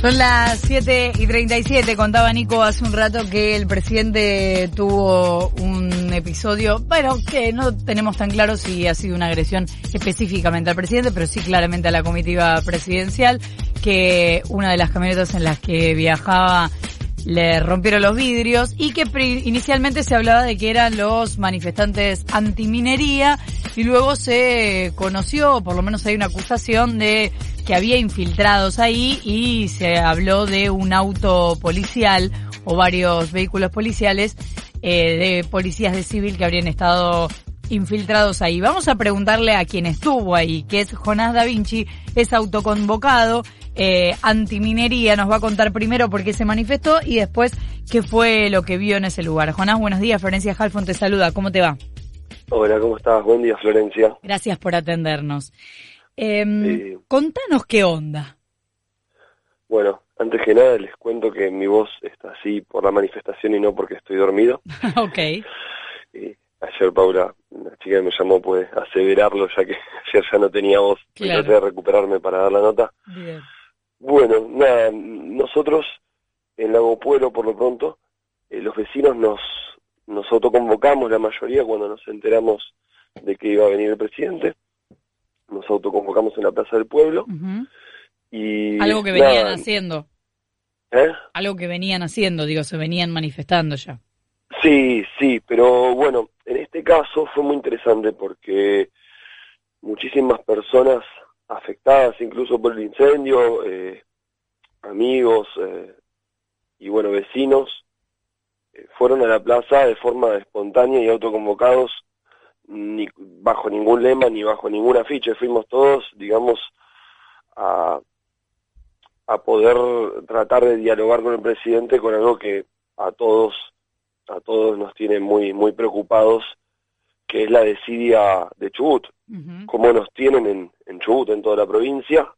Son las 7 y 37, contaba Nico hace un rato que el presidente tuvo un episodio, bueno, que no tenemos tan claro si ha sido una agresión específicamente al presidente, pero sí claramente a la comitiva presidencial, que una de las camionetas en las que viajaba le rompieron los vidrios y que inicialmente se hablaba de que eran los manifestantes antiminería y luego se conoció, por lo menos hay una acusación de que había infiltrados ahí y se habló de un auto policial o varios vehículos policiales eh, de policías de civil que habrían estado infiltrados ahí. Vamos a preguntarle a quien estuvo ahí, que es Jonás Da Vinci, es autoconvocado, eh, antiminería, nos va a contar primero por qué se manifestó y después qué fue lo que vio en ese lugar. Jonás, buenos días, Florencia Halfon te saluda, ¿cómo te va? Hola, ¿cómo estás? Buen día, Florencia. Gracias por atendernos. Eh, Contanos qué onda. Bueno, antes que nada les cuento que mi voz está así por la manifestación y no porque estoy dormido. ok. ayer Paula, la chica me llamó, puede aseverarlo, ya que ayer ya no tenía voz. Claro. Traté de recuperarme para dar la nota. Bien. Bueno, nada, nosotros en Lago Pueblo, por lo pronto, eh, los vecinos nos, nos autoconvocamos, la mayoría, cuando nos enteramos de que iba a venir el presidente nos autoconvocamos en la Plaza del Pueblo. y Algo que venían haciendo. ¿Eh? Algo que venían haciendo, digo, se venían manifestando ya. Sí, sí, pero bueno, en este caso fue muy interesante porque muchísimas personas afectadas incluso por el incendio, eh, amigos eh, y bueno, vecinos, fueron a la plaza de forma espontánea y autoconvocados ni bajo ningún lema ni bajo ninguna ficha, fuimos todos, digamos, a, a poder tratar de dialogar con el presidente con algo que a todos a todos nos tiene muy muy preocupados que es la desidia de Chubut, como nos tienen en, en Chubut, en toda la provincia,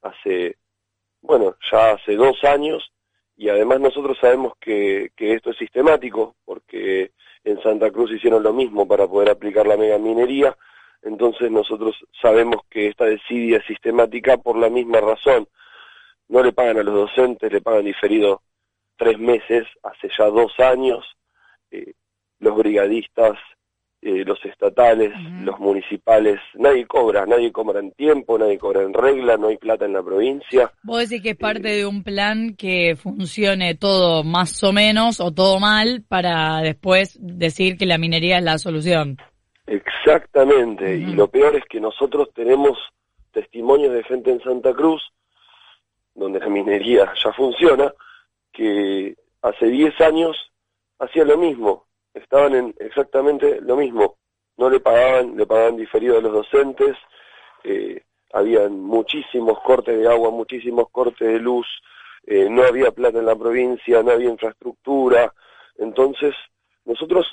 hace, bueno, ya hace dos años, y además nosotros sabemos que, que esto es sistemático, porque en Santa Cruz hicieron lo mismo para poder aplicar la mega minería, entonces nosotros sabemos que esta desidia es sistemática por la misma razón. No le pagan a los docentes, le pagan diferido tres meses, hace ya dos años, eh, los brigadistas, eh, los estatales, los municipales, nadie cobra, nadie cobra en tiempo, nadie cobra en regla, no hay plata en la provincia. Vos decís que es parte de un plan que funcione todo más o menos o todo mal para después decir que la minería es la solución. Exactamente, y lo peor es que nosotros tenemos testimonios de gente en Santa Cruz, donde la minería ya funciona, que hace 10 años hacía lo mismo, estaban en exactamente lo mismo. No le pagaban, le pagaban diferido a los docentes, eh, habían muchísimos cortes de agua, muchísimos cortes de luz, eh, no había plata en la provincia, no había infraestructura. Entonces, nosotros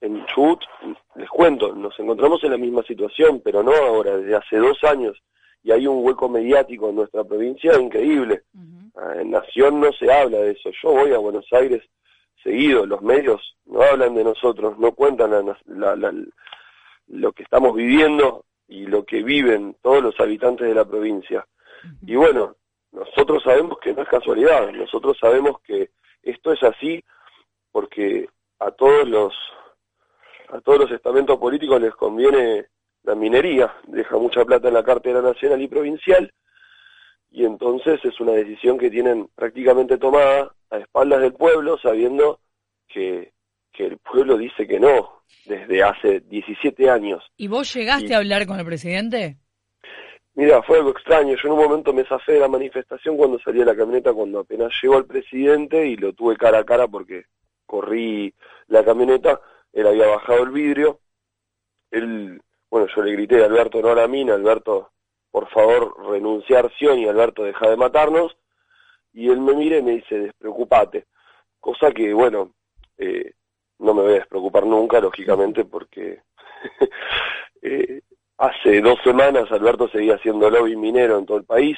en Chubut, les cuento, nos encontramos en la misma situación, pero no ahora, desde hace dos años, y hay un hueco mediático en nuestra provincia increíble. Ah, en Nación no se habla de eso. Yo voy a Buenos Aires seguido, los medios no hablan de nosotros, no cuentan lo que estamos viviendo y lo que viven todos los habitantes de la provincia. Y bueno, nosotros sabemos que no es casualidad, nosotros sabemos que esto es así porque a todos los a todos los estamentos políticos les conviene la minería, deja mucha plata en la cartera nacional y provincial y entonces es una decisión que tienen prácticamente tomada a espaldas del pueblo, sabiendo que, que el pueblo dice que no, desde hace 17 años. ¿Y vos llegaste a hablar con el presidente? Mira, fue algo extraño. Yo en un momento me zafé de la manifestación cuando salí de la camioneta, cuando apenas llegó el presidente y lo tuve cara a cara porque corrí la camioneta. él había bajado el vidrio, él, bueno, yo le grité, Alberto, no a la mina, Alberto, por favor, renunciar y Alberto, deja de matarnos, y él me mira y me dice, despreocupate, cosa que, bueno, eh, no me voy a despreocupar nunca, lógicamente, porque eh, hace dos semanas Alberto seguía haciendo lobby minero en todo el país,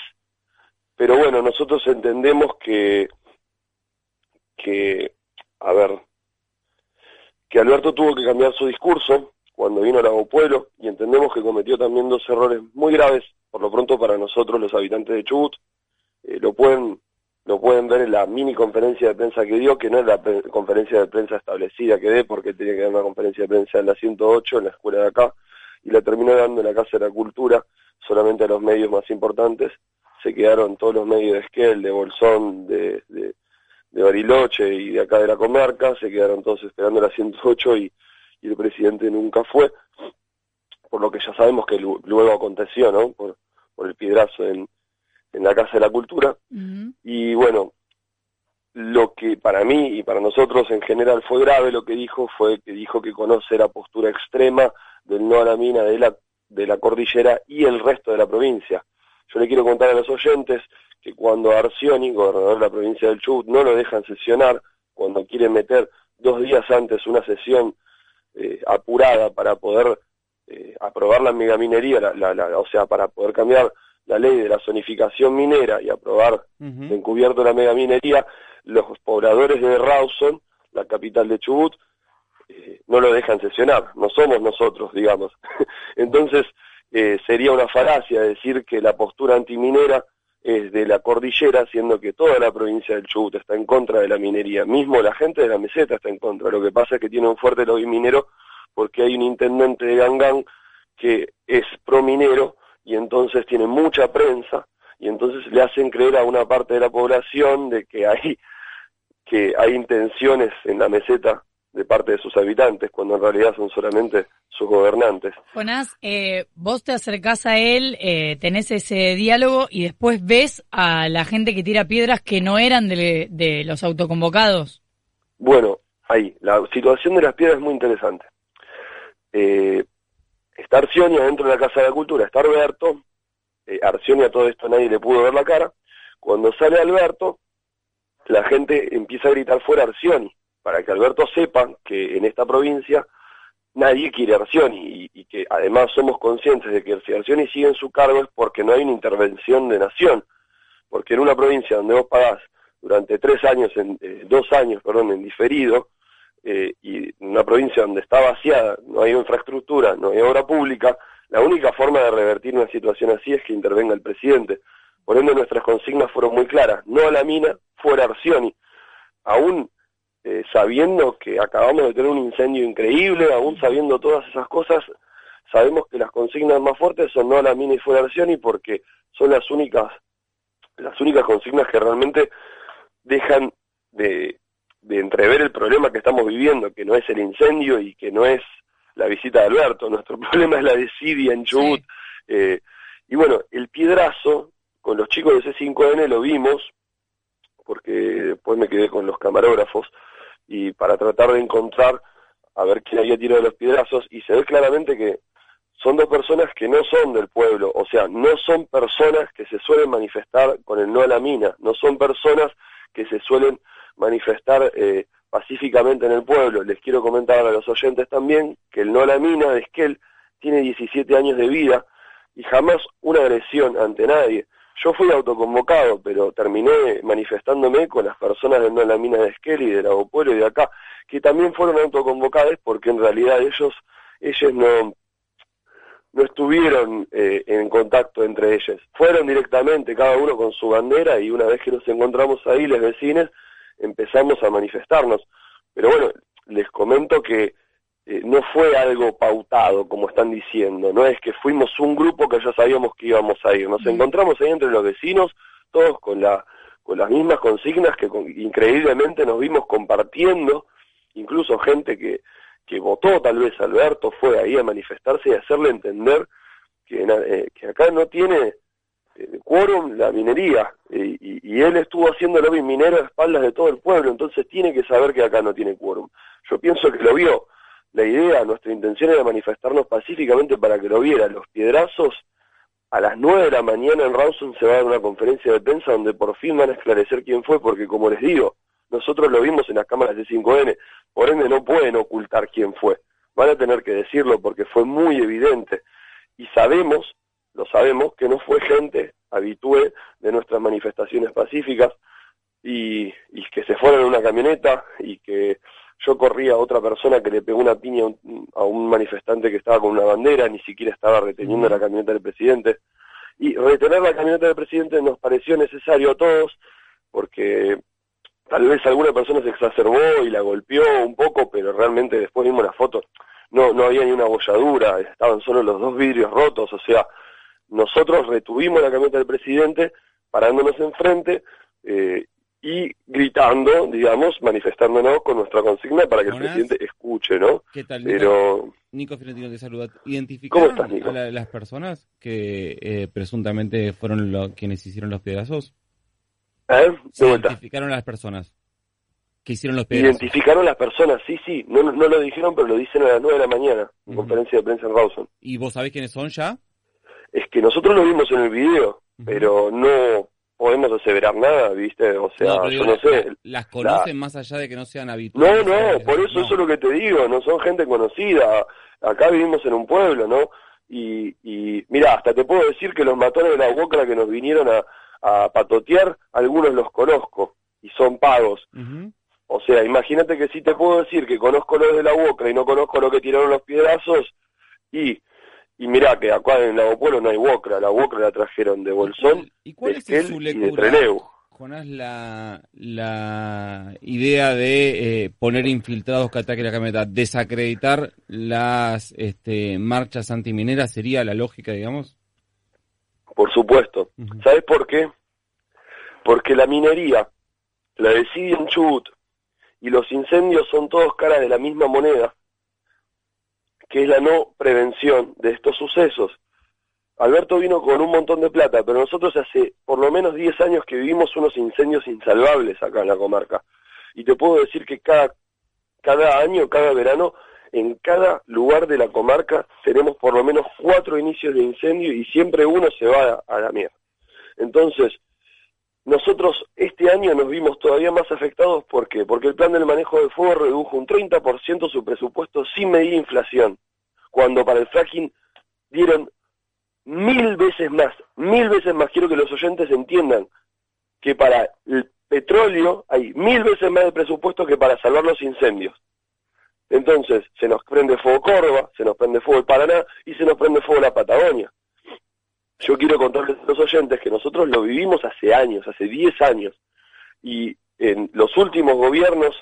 pero bueno, nosotros entendemos que, que, a ver, que Alberto tuvo que cambiar su discurso cuando vino a Pueblo y entendemos que cometió también dos errores muy graves, por lo pronto para nosotros los habitantes de Chubut, eh, lo pueden lo pueden ver en la mini conferencia de prensa que dio, que no es la conferencia de prensa establecida que dé, porque tenía que dar una conferencia de prensa en la 108, en la escuela de acá, y la terminó dando en la Casa de la Cultura, solamente a los medios más importantes. Se quedaron todos los medios de Esquel, de Bolsón, de, de, Bariloche y de acá de la comarca, se quedaron todos esperando la 108 y, y el presidente nunca fue, por lo que ya sabemos que luego aconteció, ¿no? Por, por el piedrazo en, en la Casa de la Cultura. Y bueno, lo que para mí y para nosotros en general fue grave lo que dijo fue que dijo que conoce la postura extrema del no a la mina de la, de la cordillera y el resto de la provincia. Yo le quiero contar a los oyentes que cuando Arcioni, gobernador de la provincia del Chubut, no lo dejan sesionar, cuando quiere meter dos días antes una sesión eh, apurada para poder eh, aprobar la megaminería, la, o sea, para poder cambiar la ley de la zonificación minera y aprobar encubierto la megaminería, los pobladores de Rawson, la capital de Chubut, eh, no lo dejan sesionar, no somos nosotros, digamos. Entonces, eh, sería una falacia decir que la postura antiminera es de la cordillera, siendo que toda la provincia del Chubut está en contra de la minería. Mismo la gente de la meseta está en contra. Lo que pasa es que tiene un fuerte lobby minero porque hay un intendente de Gangán que es pro-minero y entonces tiene mucha prensa y entonces le hacen creer a una parte de la población de que hay que hay intenciones en la meseta de parte de sus habitantes, cuando en realidad son solamente sus gobernantes. Jonás, eh, vos te acercás a él, eh, tenés ese diálogo y después ves a la gente que tira piedras que no eran de, de los autoconvocados. Bueno, ahí, la situación de las piedras es muy interesante. Eh, está Arcionia dentro de la Casa de la Cultura, está Alberto, eh, Arcionia todo esto nadie le pudo ver la cara, cuando sale Alberto, la gente empieza a gritar fuera Arcioni, para que Alberto sepa que en esta provincia nadie quiere Arcioni y, que además somos conscientes de que si Arcioni sigue en su cargo es porque no hay una intervención de nación, porque en una provincia donde vos pagás durante tres años, en, eh, dos años, perdón, en diferido, eh, y una provincia donde está vaciada, no hay infraestructura, no hay obra pública, la única forma de revertir una situación así es que intervenga el presidente. Por ende, nuestras consignas fueron muy claras, no a la mina, fuera Arcioni. Aún eh, sabiendo que acabamos de tener un incendio increíble, aún sabiendo todas esas cosas, sabemos que las consignas más fuertes son no a la mina y fuera Arcioni porque son las únicas, las únicas consignas que realmente dejan de, de entrever el problema que estamos viviendo, que no es el incendio y que no es la visita de Alberto, nuestro problema es la desidia en Chubut. Eh, y bueno, el piedrazo, con los chicos de C5N lo vimos, porque después me quedé con los camarógrafos, y para tratar de encontrar a ver quién había tirado los piedrazos, y se ve claramente que son dos personas que no son del pueblo, o sea, no son personas que se suelen manifestar con el no a la mina, no son personas que se suelen manifestar eh, pacíficamente en el pueblo. Les quiero comentar a los oyentes también que el no a la mina de Esquel tiene 17 años de vida y jamás una agresión ante nadie. Yo fui autoconvocado, pero terminé manifestándome con las personas a la mina de Esquel y del Pueblo y de acá, que también fueron autoconvocados porque en realidad ellos, ellos no, no estuvieron eh, en contacto entre ellos. Fueron directamente, cada uno con su bandera, y una vez que nos encontramos ahí, les vecinos, empezamos a manifestarnos. Pero bueno, les comento que eh, no fue algo pautado, como están diciendo, no es que fuimos un grupo que ya sabíamos que íbamos a ir, nos encontramos ahí entre los vecinos, todos con, la, con las mismas consignas que increíblemente nos vimos compartiendo, incluso gente que, que votó tal vez Alberto fue ahí a manifestarse y hacerle entender que, eh, que acá no tiene eh, quórum la minería. Y, él estuvo haciendo lobby minero a espaldas de todo el pueblo, entonces tiene que saber que acá no tiene quórum. Yo pienso que lo vio, la idea, nuestra intención era manifestarnos pacíficamente para que lo viera. Los piedrazos, a las 9 de la mañana en Rawson se va a dar una conferencia de prensa donde por fin van a esclarecer quién fue, porque como les digo, nosotros lo vimos en las cámaras de 5N, por ende no pueden ocultar quién fue. Van a tener que decirlo porque fue muy evidente. Y sabemos, lo sabemos, que no fue gente habitué de nuestras manifestaciones pacíficas y, y que se fueron en una camioneta y que yo corría a otra persona que le pegó una piña a un manifestante que estaba con una bandera, ni siquiera estaba reteniendo la camioneta del presidente. Y retener la camioneta del presidente nos pareció necesario a todos, porque tal vez alguna persona se exacerbó y la golpeó un poco, pero realmente después vimos la foto, no, no había ni una bolladura, estaban solo los dos vidrios rotos, o sea, nosotros retuvimos la camioneta del presidente parándonos enfrente eh, y gritando, digamos, manifestándonos con nuestra consigna para que el presidente escuche, ¿no? ¿Qué tal? Pero... Nico Fiorentino te saluda. ¿Identificaron ¿Cómo estás, Nico? a las personas que eh, presuntamente fueron lo, quienes hicieron los piedrazos? ¿Eh? Vuelta. ¿Identificaron a las personas que hicieron los piedrazos? Identificaron las personas, sí, sí. No, no, no lo dijeron, pero lo dicen a las 9 de la mañana, en conferencia de prensa en Rawson. ¿Y vos sabés quiénes son ya? Es que nosotros lo vimos en el video, pero no podemos aseverar nada, ¿viste? O sea, No, yo no sé. ¿Las conocen más allá de que no sean habituales? No, no, por eso eso es lo que te digo, no son gente conocida. Acá vivimos en un pueblo, ¿no? Y, y mira, hasta te puedo decir que los matones de la Boca que nos vinieron a, a patotear, algunos los conozco y son pagos. O sea, imagínate que si te puedo decir que conozco los de la Boca y no conozco lo que tiraron los piedrazos y y mirá que acá en Lago Pueblo no hay Wocra, la Wocra la trajeron de Bolsón, ¿Y cuál de es su y de lectura, Trelew. Jonás, la, la idea de eh, poner infiltrados que ataquen la camioneta, desacreditar las este, marchas antimineras, sería la lógica, digamos? Por supuesto. Ujú. ¿Sabes por qué? Porque la minería, la decide en Chubut, y los incendios son todos caras de la misma moneda, que es la no prevención de estos sucesos. Alberto vino con un montón de plata, pero nosotros hace por lo menos 10 años que vivimos unos incendios insalvables acá en la comarca. Y te puedo decir que cada, cada año, cada verano, en cada lugar de la comarca tenemos por lo menos cuatro inicios de incendio y siempre uno se va a, a la mierda. Entonces, nosotros este año nos vimos todavía más afectados, ¿por qué? Porque el plan del manejo del fuego redujo un 30% su presupuesto sin medir inflación, cuando para el fracking dieron mil veces más, mil veces más. Quiero que los oyentes entiendan que para el petróleo hay mil veces más de presupuesto que para salvar los incendios. Entonces, se nos prende fuego Córdoba, se nos prende fuego el Paraná y se nos prende fuego la Patagonia. Yo quiero contarles a los oyentes que nosotros lo vivimos hace años, hace 10 años, y en los últimos gobiernos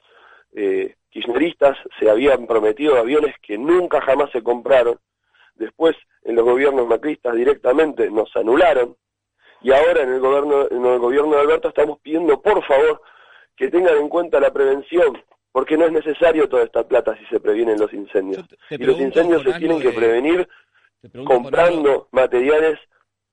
eh, kirchneristas se habían prometido aviones que nunca jamás se compraron, después en los gobiernos macristas directamente nos anularon, y ahora en el gobierno, en el gobierno de Alberto estamos pidiendo por favor que tengan en cuenta la prevención, porque no es necesario toda esta plata si se previenen los incendios. Y los incendios se tienen que prevenir comprando materiales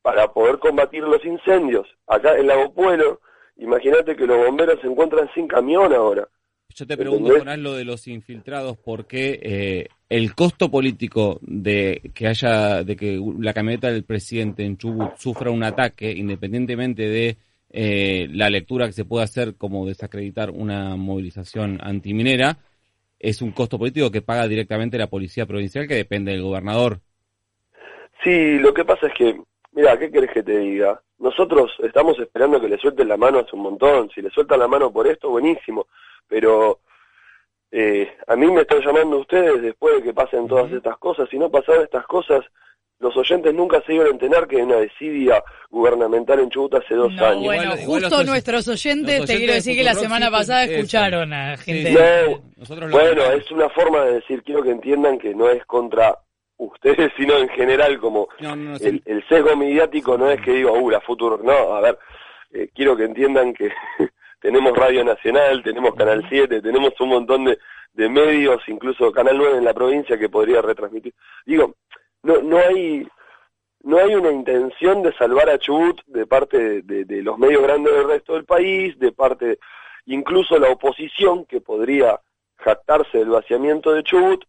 para poder combatir los incendios. Acá en Lago Pueblo, imagínate que los bomberos se encuentran sin camión ahora. Yo te pregunto. Jonás, lo de los infiltrados, porque eh, el costo político de que haya, de que la camioneta del presidente en Chubut sufra un ataque, independientemente de eh, la lectura que se pueda hacer como desacreditar una movilización antiminera, es un costo político que paga directamente la policía provincial, que depende del gobernador. Sí, lo que pasa es que, mira, ¿qué querés que te diga? Nosotros estamos esperando que le suelten la mano hace un montón. Si le sueltan la mano por esto, buenísimo. Pero eh, a mí me están llamando ustedes después de que pasen todas estas cosas. Si no pasaban estas cosas, los oyentes nunca se iban a enterar que hay una desidia gubernamental en Chubut hace dos No, años. bueno, Igual- justo nuestros oyentes, te quiero decir que la semana sí, pasada eso. escucharon a gente. Sí, No, Nosotros lo Bueno, es una forma de decir, quiero que entiendan que no es contra ustedes, sino en general, como No, no, no, sí. el, el sesgo mediático no es que digo, uh, la Futuro, no, a ver, eh, quiero que entiendan que tenemos Radio Nacional, tenemos Canal 7, tenemos un montón de, de medios, incluso Canal 9 en la provincia que podría retransmitir. Digo, no, no hay no hay una intención de salvar a Chubut de parte de, de- de los medios grandes del resto del país, de parte incluso la oposición que podría jactarse del vaciamiento de Chubut,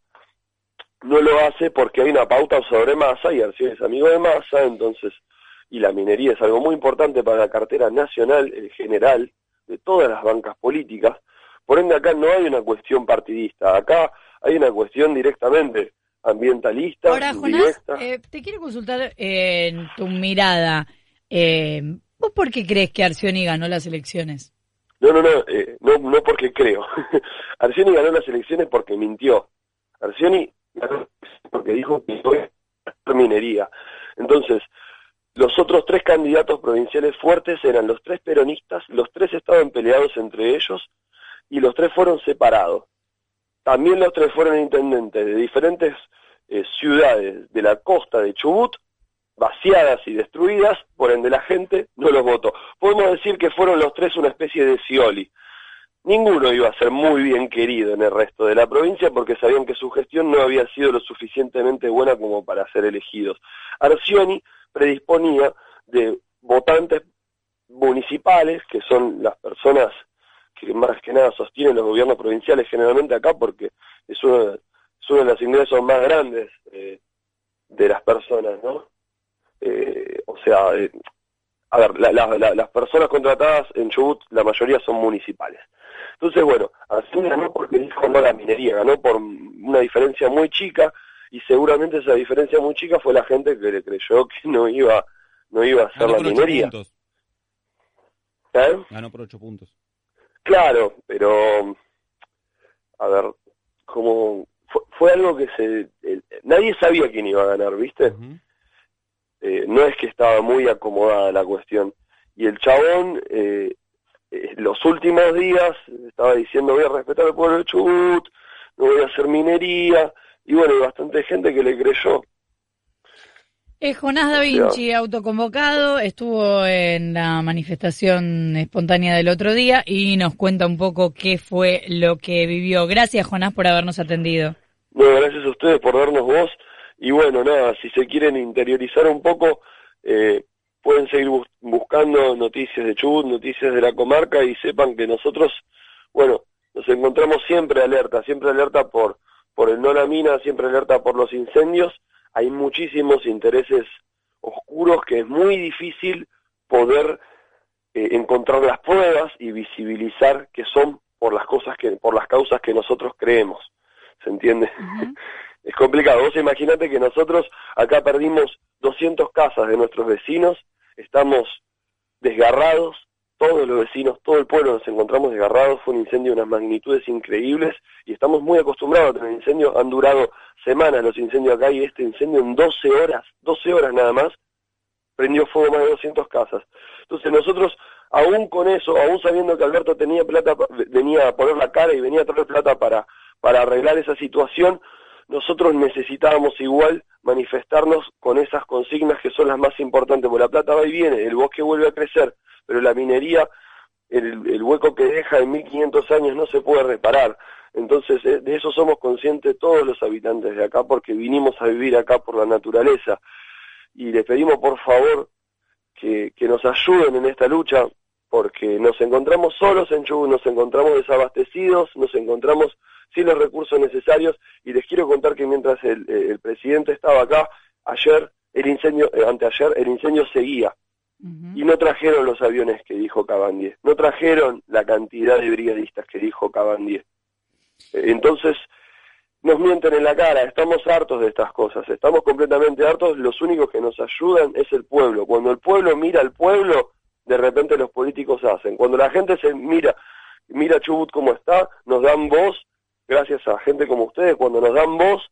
no lo hace porque hay una pauta sobre masa y Arcioni es amigo de masa, entonces, y la minería es algo muy importante para la cartera nacional en general de todas las bancas políticas, por ende acá no hay una cuestión partidista, acá hay una cuestión directamente ambientalista. Ahora, Jonás, eh, te quiero consultar eh, en tu mirada. Eh, ¿Vos por qué crees que Arcioni ganó las elecciones? No, no, no, no, no porque creo. Arcioni ganó las elecciones porque mintió. Arcioni porque dijo que a minería. Entonces, los otros tres candidatos provinciales fuertes eran los tres peronistas, los tres estaban peleados entre ellos y los tres fueron separados. También los tres fueron intendentes de diferentes eh, ciudades de la costa de Chubut, vaciadas y destruidas, por ende la gente no los votó. Podemos decir que fueron los tres una especie de Scioli. Ninguno iba a ser muy bien querido en el resto de la provincia porque sabían que su gestión no había sido lo suficientemente buena como para ser elegidos. Arcioni predisponía de votantes municipales, que son las personas que más que nada sostienen los gobiernos provinciales generalmente acá porque es uno, de los ingresos más grandes eh, de las personas, ¿no? Eh, o sea, eh, a ver, las personas contratadas en Chubut, la mayoría son municipales. Entonces, bueno, así ganó porque dijo no la minería, ganó por una diferencia muy chica y seguramente esa diferencia muy chica fue la gente que le creyó que no iba no iba a hacer la minería. ¿Eh? Ganó por ocho puntos. Claro, pero a ver, como fue, algo que se nadie sabía quién iba a ganar, ¿viste? Eh, no es que estaba muy acomodada la cuestión. Y el chabón, eh, eh, los últimos días, estaba diciendo voy a respetar el pueblo de Chubut, no voy a hacer minería, y bueno, hay bastante gente que le creyó. Es Jonás Da Vinci, autoconvocado, estuvo en la manifestación espontánea del otro día y nos cuenta un poco qué fue lo que vivió. Gracias, Jonás, por habernos atendido. Bueno, gracias a ustedes por darnos voz. Y bueno, nada, si se quieren interiorizar un poco, eh, pueden seguir buscando noticias de Chubut, noticias de la comarca y sepan que nosotros, bueno, nos encontramos siempre alerta, siempre alerta por, por el no la mina, siempre alerta por los incendios. Hay muchísimos intereses oscuros que es muy difícil poder eh, encontrar las pruebas y visibilizar que son por las cosas que por las causas que nosotros creemos. Se entiende es complicado vos imaginate que nosotros acá perdimos 200 casas de nuestros vecinos estamos desgarrados todos los vecinos, todo el pueblo nos encontramos desgarrados, fue un incendio de unas magnitudes increíbles y estamos muy acostumbrados a tener incendios, han durado semanas los incendios acá y este incendio en 12 horas, 12 horas nada más, prendió fuego más de 200 casas. Entonces nosotros, aún con eso, aún sabiendo que Alberto tenía plata, venía a poner la cara y venía a traer plata para, para arreglar esa situación, nosotros necesitábamos igual manifestarnos con esas consignas que son las más importantes, porque la plata va y viene, el bosque vuelve a crecer, pero la minería, el, hueco que deja en 1500 años no se puede reparar. Entonces, eh, de eso somos conscientes todos los habitantes de acá, porque vinimos a vivir acá por la naturaleza. Y les pedimos, por favor, que, que nos ayuden en esta lucha, porque nos encontramos solos en Chubut, nos encontramos desabastecidos, nos encontramos sin los recursos necesarios, y les quiero contar que mientras el, el presidente estaba acá, ayer, el incendio, eh, anteayer, el incendio seguía. Y no trajeron los aviones que dijo Cabandier, no trajeron la cantidad de brigadistas que dijo Cabandier. Eh, entonces, nos mienten en la cara, estamos hartos de estas cosas, estamos completamente hartos, los únicos que nos ayudan es el pueblo. Cuando el pueblo mira al pueblo, de repente los políticos hacen. Cuando la gente se mira, mira Chubut como está, nos dan voz, gracias a gente como ustedes, cuando nos dan voz,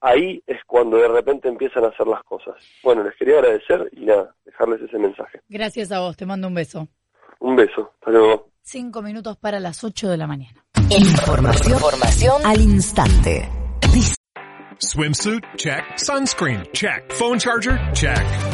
ahí es cuando de repente empiezan a hacer las cosas. Bueno, les quería agradecer y nada, dejarles ese mensaje. Gracias a vos, te mando un beso. Un beso, hasta luego. Cinco minutos para las ocho de la mañana. Información, Información al instante. Swimsuit? Check. Sunscreen? Check. Phone charger? Check.